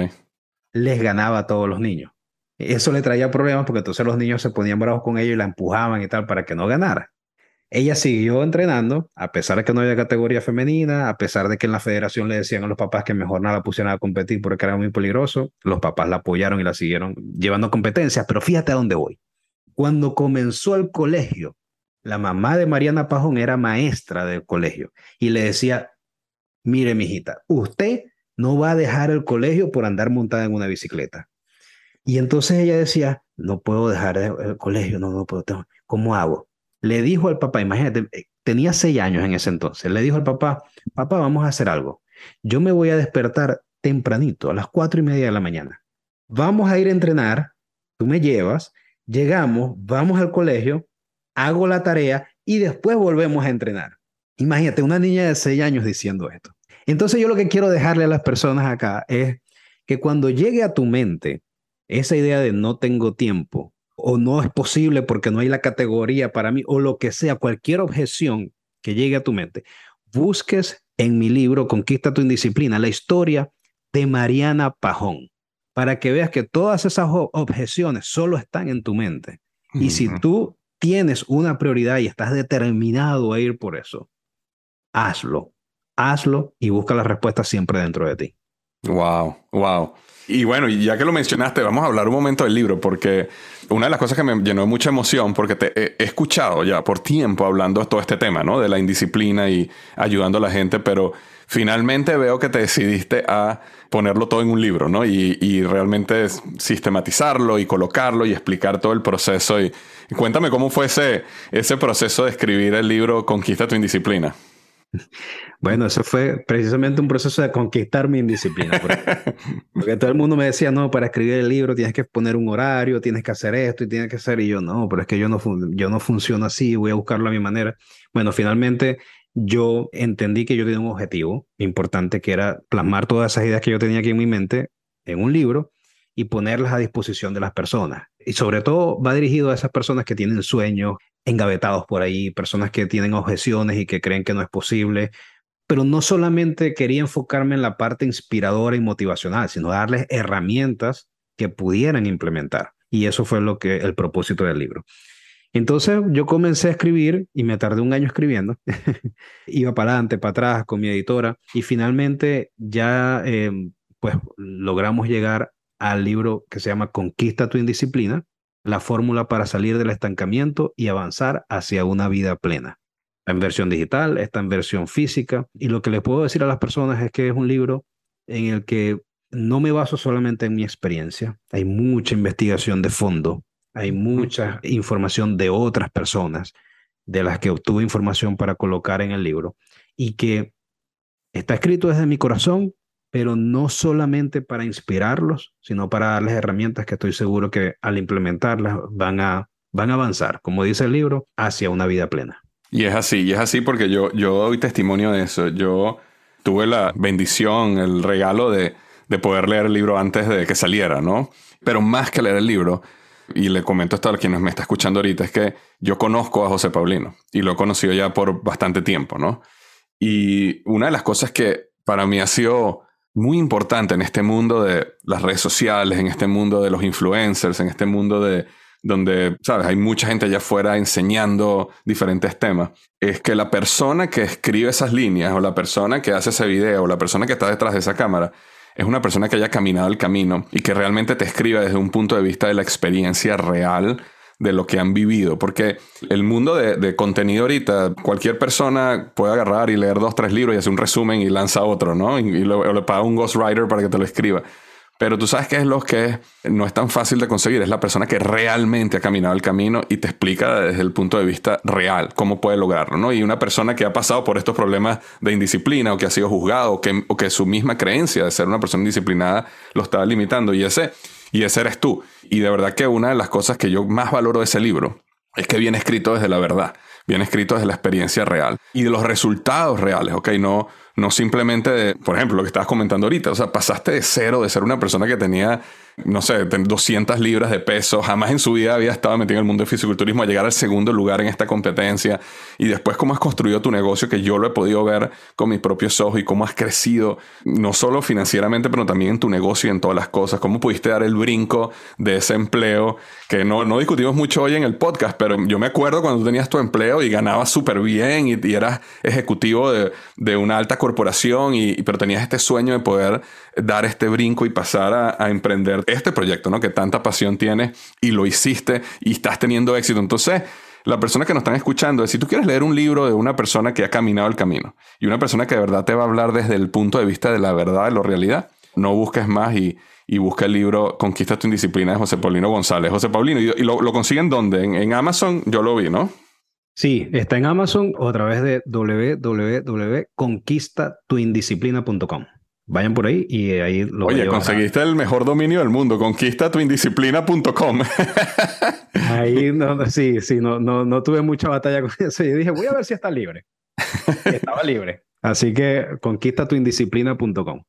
Les ganaba a todos los niños. Eso le traía problemas porque entonces los niños se ponían bravos con ella y la empujaban y tal para que no ganara. Ella siguió entrenando, a pesar de que no había categoría femenina, a pesar de que en la federación le decían a los papás que mejor nada la pusieran a competir porque era muy peligroso. Los papás la apoyaron y la siguieron llevando competencias. Pero fíjate a dónde voy. Cuando comenzó el colegio, la mamá de Mariana Pajón era maestra del colegio y le decía: Mire, mijita, usted no va a dejar el colegio por andar montada en una bicicleta. Y entonces ella decía: No puedo dejar el colegio, no, no puedo. ¿Cómo hago? Le dijo al papá, imagínate, eh, tenía seis años en ese entonces, le dijo al papá, papá, vamos a hacer algo. Yo me voy a despertar tempranito, a las cuatro y media de la mañana. Vamos a ir a entrenar, tú me llevas, llegamos, vamos al colegio, hago la tarea y después volvemos a entrenar. Imagínate, una niña de seis años diciendo esto. Entonces yo lo que quiero dejarle a las personas acá es que cuando llegue a tu mente esa idea de no tengo tiempo, o no es posible porque no hay la categoría para mí, o lo que sea, cualquier objeción que llegue a tu mente, busques en mi libro Conquista tu indisciplina la historia de Mariana Pajón, para que veas que todas esas objeciones solo están en tu mente. Y si tú tienes una prioridad y estás determinado a ir por eso, hazlo, hazlo y busca la respuesta siempre dentro de ti. Wow, wow. Y bueno, ya que lo mencionaste, vamos a hablar un momento del libro, porque una de las cosas que me llenó mucha emoción, porque te he, escuchado ya por tiempo hablando de todo este tema, ¿no? De la indisciplina y ayudando a la gente, pero finalmente veo que te decidiste a ponerlo todo en un libro, ¿no? Y, realmente sistematizarlo y colocarlo y explicar todo el proceso. Y, y, cuéntame cómo fue ese, ese proceso de escribir el libro Conquista tu indisciplina. Bueno, eso fue precisamente un proceso de conquistar mi indisciplina. Porque, todo el mundo me decía, no, para escribir el libro tienes que poner un horario, tienes que hacer esto y tienes que hacer. Y yo, no, pero es que yo no, yo no funciono así, voy a buscarlo a mi manera. Bueno, finalmente yo entendí que yo tenía un objetivo importante que era plasmar todas esas ideas que yo tenía aquí en mi mente en un libro y ponerlas a disposición de las personas. Y sobre todo va dirigido a esas personas que tienen sueños engavetados por ahí, personas que tienen objeciones y que creen que no es posible. Pero no solamente quería enfocarme en la parte inspiradora y motivacional, sino darles herramientas que pudieran implementar. Y eso fue lo que el propósito del libro. Entonces yo comencé a escribir y me tardé un año escribiendo. Iba para adelante, para atrás con mi editora y finalmente ya em, pues logramos llegar al libro que se llama Conquista tu indisciplina, la fórmula para salir del estancamiento y avanzar hacia una vida plena. Está en versión digital, está en versión física y lo que les puedo decir a las personas es que es un libro en el que no me baso solamente en mi experiencia, hay mucha investigación de fondo hay mucha información de otras personas de las que obtuve información para colocar en el libro y que está escrito desde mi corazón, pero no solamente para inspirarlos, sino para darles herramientas que estoy seguro que al implementarlas van a, van a avanzar, como dice el libro, hacia una vida plena. Y es así, y es así porque yo, yo doy testimonio de eso. Yo tuve la bendición, el regalo de, de poder leer el libro antes de que saliera, ¿no? Pero más que leer el libro, y le comento esto a quienes me está escuchando ahorita, es que yo conozco a José Paulino y lo he conocido ya por bastante tiempo, ¿no? Y una de las cosas que para mí ha sido muy importante en este mundo de las redes sociales, en este mundo de los influencers, en este mundo de donde, sabes, hay mucha gente allá afuera enseñando diferentes temas, es que la persona que escribe esas líneas o la persona que hace ese video o la persona que está detrás de esa cámara es una persona que haya caminado el camino y que realmente te escriba desde un punto de vista de la experiencia real de lo que han vivido. Porque el mundo de, contenido ahorita, cualquier persona puede agarrar y leer dos, tres libros y hacer un resumen y lanza otro, ¿no? Y, le paga un ghostwriter para que te lo escriba. Pero tú sabes qué es lo que no es tan fácil de conseguir. Es la persona que realmente ha caminado el camino y te explica desde el punto de vista real cómo puede lograrlo. ¿no? Y una persona que ha pasado por estos problemas de indisciplina o que ha sido juzgado o que, o que su misma creencia de ser una persona indisciplinada lo estaba limitando. Y ese, y ese eres tú. Y de verdad que una de las cosas que yo más valoro de ese libro es que viene escrito desde la verdad, viene escrito desde la experiencia real y de los resultados reales, ¿ok? No, no simplemente de, por ejemplo, lo que estabas comentando ahorita, o sea, pasaste de cero, de ser una persona que tenía, no sé, 200 libras de peso, jamás en su vida había estado metido en el mundo del fisiculturismo, a llegar al segundo lugar en esta competencia, y después cómo has construido tu negocio, que yo lo he podido ver con mis propios ojos, y cómo has crecido, no solo financieramente, pero también en tu negocio y en todas las cosas, cómo pudiste dar el brinco de ese empleo, que no, no discutimos mucho hoy en el podcast, pero yo me acuerdo cuando tú tenías tu empleo y ganabas súper bien y, y, eras ejecutivo de, de una alta corporación, y, pero tenías este sueño de poder dar este brinco y pasar a, emprender este proyecto, ¿no? Que tanta pasión tienes y lo hiciste y estás teniendo éxito. Entonces, la persona que nos están escuchando, si tú quieres leer un libro de una persona que ha caminado el camino y una persona que de verdad te va a hablar desde el punto de vista de la verdad, de la realidad, no busques más y, busca el libro Conquista tu indisciplina de José Paulino González. José Paulino, ¿y, lo, consiguen dónde? En, en Amazon, yo lo vi, ¿no? Sí, está en Amazon o a través de www.conquistatuindisciplina.com. Vayan por ahí y ahí lo Oye, conseguiste el mejor dominio del mundo, conquistatuindisciplina.com. ahí no, sí, sí, no, no, no tuve mucha batalla con eso. Y dije, voy a ver si está libre. estaba libre. Así que conquistatuindisciplina.com.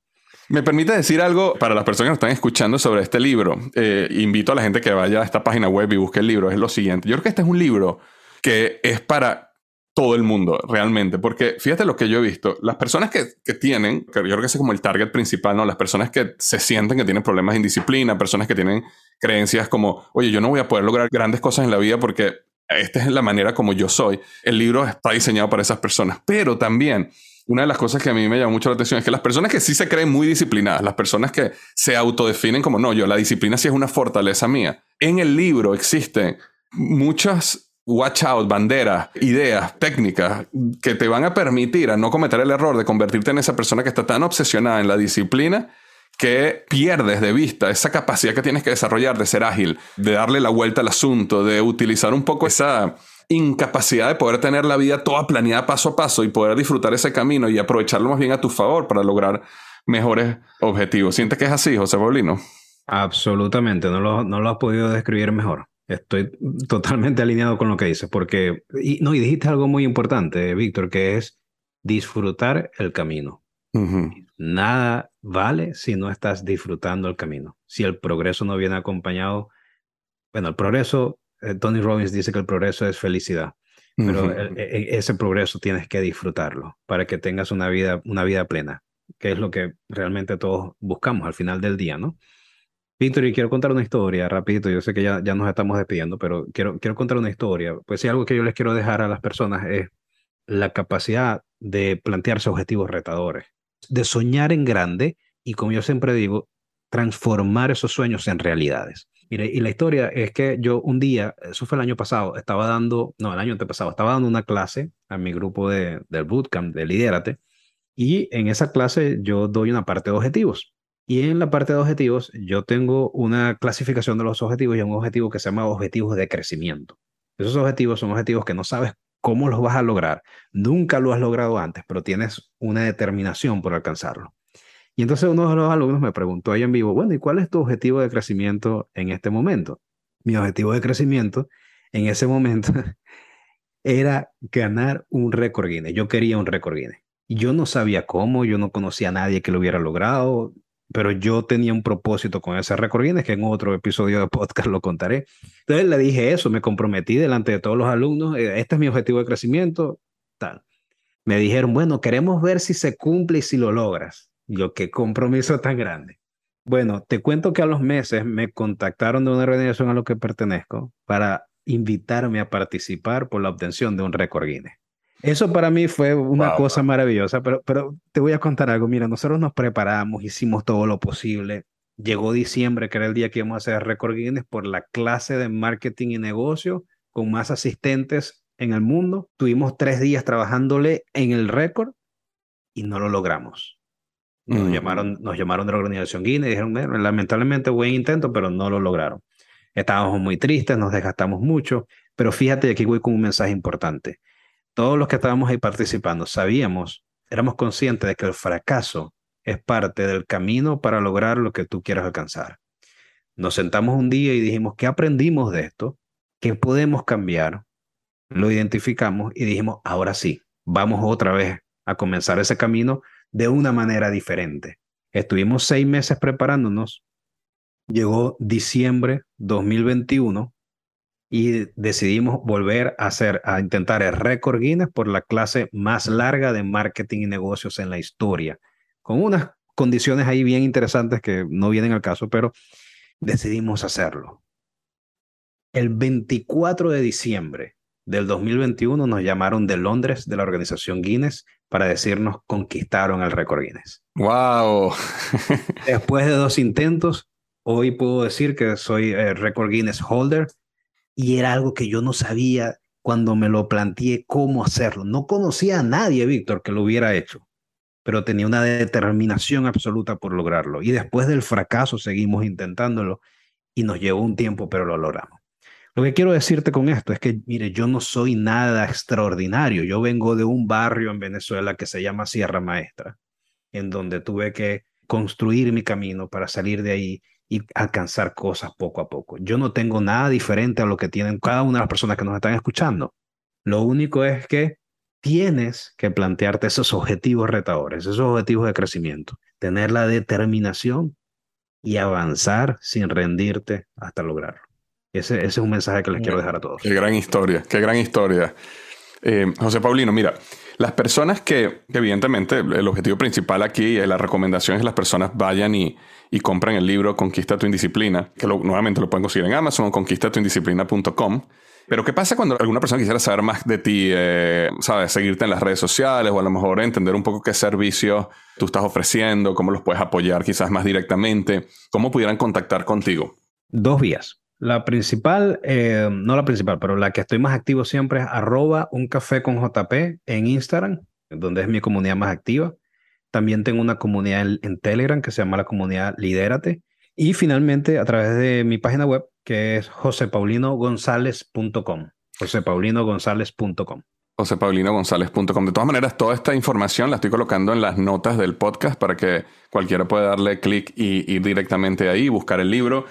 ¿Me permite decir algo para las personas que están escuchando sobre este libro? Eh, invito a la gente que vaya a esta página web y busque el libro. Es lo siguiente. Yo creo que este es un libro que es para todo el mundo realmente, porque fíjate lo que yo he visto, las personas que, que tienen, que yo creo que es como el target principal, ¿no? Las personas que se sienten que tienen problemas de indisciplina, personas que tienen creencias como, oye, yo no voy a poder lograr grandes cosas en la vida porque esta es la manera como yo soy. El libro está diseñado para esas personas, pero también una de las cosas que a mí me llama mucho la atención es que las personas que sí se creen muy disciplinadas, las personas que se autodefinen como no, yo la disciplina sí es una fortaleza mía. En el libro existen muchas watch out, banderas, ideas, técnicas que te van a permitir a no cometer el error de convertirte en esa persona que está tan obsesionada en la disciplina que pierdes de vista esa capacidad que tienes que desarrollar de ser ágil, de darle la vuelta al asunto, de utilizar un poco esa incapacidad de poder tener la vida toda planeada paso a paso y poder disfrutar ese camino y aprovecharlo más bien a tu favor para lograr mejores objetivos. ¿Sientes que es así, José Paulino? Absolutamente, no lo, no lo has podido describir mejor. Estoy totalmente alineado con lo que dices, porque, y, no, y dijiste algo muy importante, Víctor, que es disfrutar el camino. Nada vale si no estás disfrutando el camino. Si el progreso no viene acompañado, bueno, el progreso, eh, Tony Robbins dice que el progreso es felicidad, pero e, e, ese progreso tienes que disfrutarlo para que tengas una vida, una vida plena, que es lo que realmente todos buscamos al final del día, ¿no? Víctor, y quiero contar una historia rapidito. Yo sé que ya, ya nos estamos despidiendo, pero quiero, quiero contar una historia. Pues si algo que yo les quiero dejar a las personas es la capacidad de plantearse objetivos retadores, de soñar en grande y, como yo siempre digo, transformar esos sueños en realidades. Mire, y la historia es que yo un día, eso fue el año pasado, estaba dando, no, el año antepasado, estaba dando una clase a mi grupo de, del bootcamp de Lidérate, y en esa clase yo doy una parte de objetivos. Y en la parte de objetivos, yo tengo una clasificación de los objetivos y un objetivo que se llama objetivos de crecimiento. Esos objetivos son objetivos que no sabes cómo los vas a lograr. Nunca lo has logrado antes, pero tienes una determinación por alcanzarlo. Y entonces uno de los alumnos me preguntó ahí en vivo, bueno, ¿y cuál es tu objetivo de crecimiento en este momento? Mi objetivo de crecimiento en ese momento era ganar un récord Guinness. Yo quería un récord Guinness. Yo no sabía cómo, yo no conocía a nadie que lo hubiera logrado pero yo tenía un propósito con ese récord que en otro episodio de podcast lo contaré. Entonces le dije eso, me comprometí delante de todos los alumnos, eh, este es mi objetivo de crecimiento, tal. Me dijeron, bueno, queremos ver si se cumple y si lo logras. Yo, qué compromiso tan grande. Bueno, te cuento que a los meses me contactaron de una organización a la que pertenezco para invitarme a participar por la obtención de un récord Guinness. Eso para mí fue una cosa maravillosa, pero, pero te voy a contar algo. Mira, nosotros nos preparamos, hicimos todo lo posible. Llegó diciembre, que era el día que íbamos a hacer Record Guinness por la clase de marketing y negocio con más asistentes en el mundo. Tuvimos tres días trabajándole en el récord y no lo logramos. Nos, llamaron, nos llamaron de la organización Guinness y dijeron, lamentablemente buen intento, pero no lo lograron. Estábamos muy tristes, nos desgastamos mucho, pero fíjate, aquí voy con un mensaje importante todos los que estábamos ahí participando sabíamos, éramos conscientes de que el fracaso es parte del camino para lograr lo que tú quieras alcanzar. Nos sentamos un día y dijimos, ¿qué aprendimos de esto? ¿Qué podemos cambiar? Lo identificamos y dijimos, ahora sí, vamos otra vez a comenzar ese camino de una manera diferente. Estuvimos seis meses preparándonos. Llegó diciembre 2021 y decidimos volver a hacer, a intentar el récord Guinness por la clase más larga de marketing y negocios en la historia, con unas condiciones ahí bien interesantes que no vienen al caso, pero decidimos hacerlo. El 24 de diciembre del 2021 nos llamaron de Londres, de la organización Guinness, para decirnos conquistaron el récord Guinness. ¡Wow! Después de dos intentos, hoy puedo decir que soy récord Guinness holder y era algo que yo no sabía cuando me lo planteé cómo hacerlo. No conocía a nadie, Víctor, que lo hubiera hecho, pero tenía una determinación absoluta por lograrlo. Y después del fracaso seguimos intentándolo y nos llevó un tiempo, pero lo logramos. Lo que quiero decirte con esto es que, mire, yo no soy nada extraordinario. Yo vengo de un barrio en Venezuela que se llama Sierra Maestra, en donde tuve que construir mi camino para salir de ahí y alcanzar cosas poco a poco. Yo no tengo nada diferente a lo que tienen cada una de las personas que nos están escuchando. Lo único es que tienes que plantearte esos objetivos retadores, esos objetivos de crecimiento, tener la determinación y avanzar sin rendirte hasta lograrlo. Ese, ese es un mensaje que les quiero dejar a todos. Qué gran historia, qué gran historia. Eh, José Paulino, mira, las personas que, evidentemente, el objetivo principal aquí, la recomendación es que las personas vayan y, y compren el libro Conquista tu indisciplina, que nuevamente lo pueden conseguir en Amazon o conquistatuindisciplina.com. Pero ¿qué pasa cuando alguna persona quisiera saber más de ti, eh, sabes, seguirte en las redes sociales o a lo mejor entender un poco qué servicios tú estás ofreciendo, cómo los puedes apoyar quizás más directamente, cómo pudieran contactar contigo? Dos vías. La principal, eh, no la principal, pero la que estoy más activo siempre es arroba un café con JP en Instagram, donde es mi comunidad más activa. También tengo una comunidad en, Telegram que se llama la comunidad Lidérate. Y finalmente a través de mi página web que es josepaulinogonzalez.com. josepaulinogonzalez.com. josepaulinogonzalez.com. De todas maneras, toda esta información la estoy colocando en las notas del podcast para que cualquiera pueda darle clic y ir directamente ahí, buscar el libro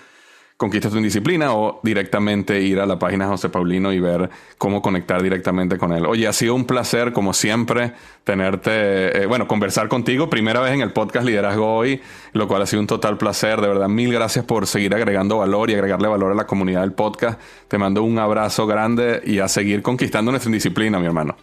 Conquista tu Indisciplina o directamente ir a la página de José Paulino y ver cómo conectar directamente con él. Oye, ha sido un placer, como siempre, tenerte, eh, bueno, conversar contigo. Primera vez en el podcast Liderazgo Hoy, lo cual ha sido un total placer. De verdad, mil gracias por seguir agregando valor y agregarle valor a la comunidad del podcast. Te mando un abrazo grande y a seguir conquistando nuestra indisciplina, mi hermano.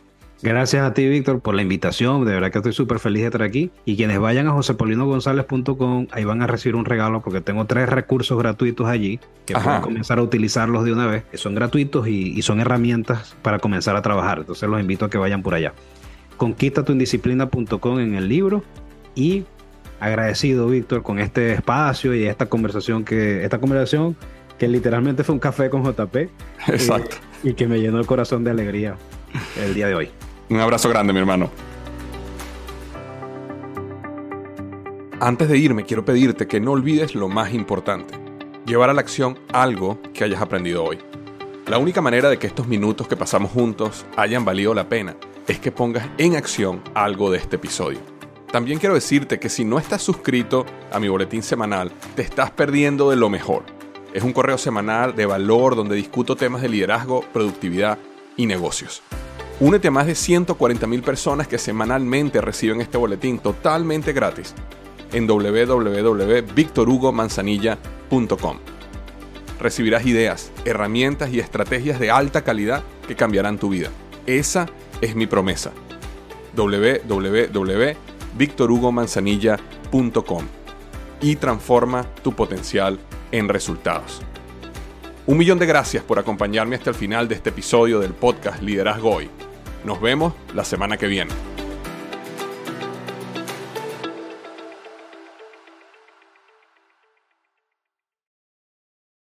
Gracias a ti, Víctor, por la invitación. De verdad que estoy súper feliz de estar aquí. Y quienes vayan a josepolinogonzález.com, ahí van a recibir un regalo porque tengo tres recursos gratuitos allí que pueden comenzar a utilizarlos de una vez, que son gratuitos y, son herramientas para comenzar a trabajar. Entonces los invito a que vayan por allá. Conquistatuindisciplina.com en el libro y agradecido, Víctor, con este espacio y esta conversación que, esta conversación que literalmente fue un café con JP. Exacto. y que me llenó el corazón de alegría el día de hoy. Un abrazo grande, mi hermano. Antes de irme, quiero pedirte que no olvides lo más importante, llevar a la acción algo que hayas aprendido hoy. La única manera de que estos minutos que pasamos juntos hayan valido la pena es que pongas en acción algo de este episodio. También quiero decirte que si no estás suscrito a mi boletín semanal, te estás perdiendo de lo mejor. Es un correo semanal de valor donde discuto temas de liderazgo, productividad y negocios. Únete a más de 140.000 personas que semanalmente reciben este boletín totalmente gratis en www.victorhugomanzanilla.com. Recibirás ideas, herramientas y estrategias de alta calidad que cambiarán tu vida. Esa es mi promesa. www.victorhugomanzanilla.com y transforma tu potencial en resultados. Un millón de gracias por acompañarme hasta el final de este episodio del podcast Liderazgo Hoy. Nos vemos la semana que viene.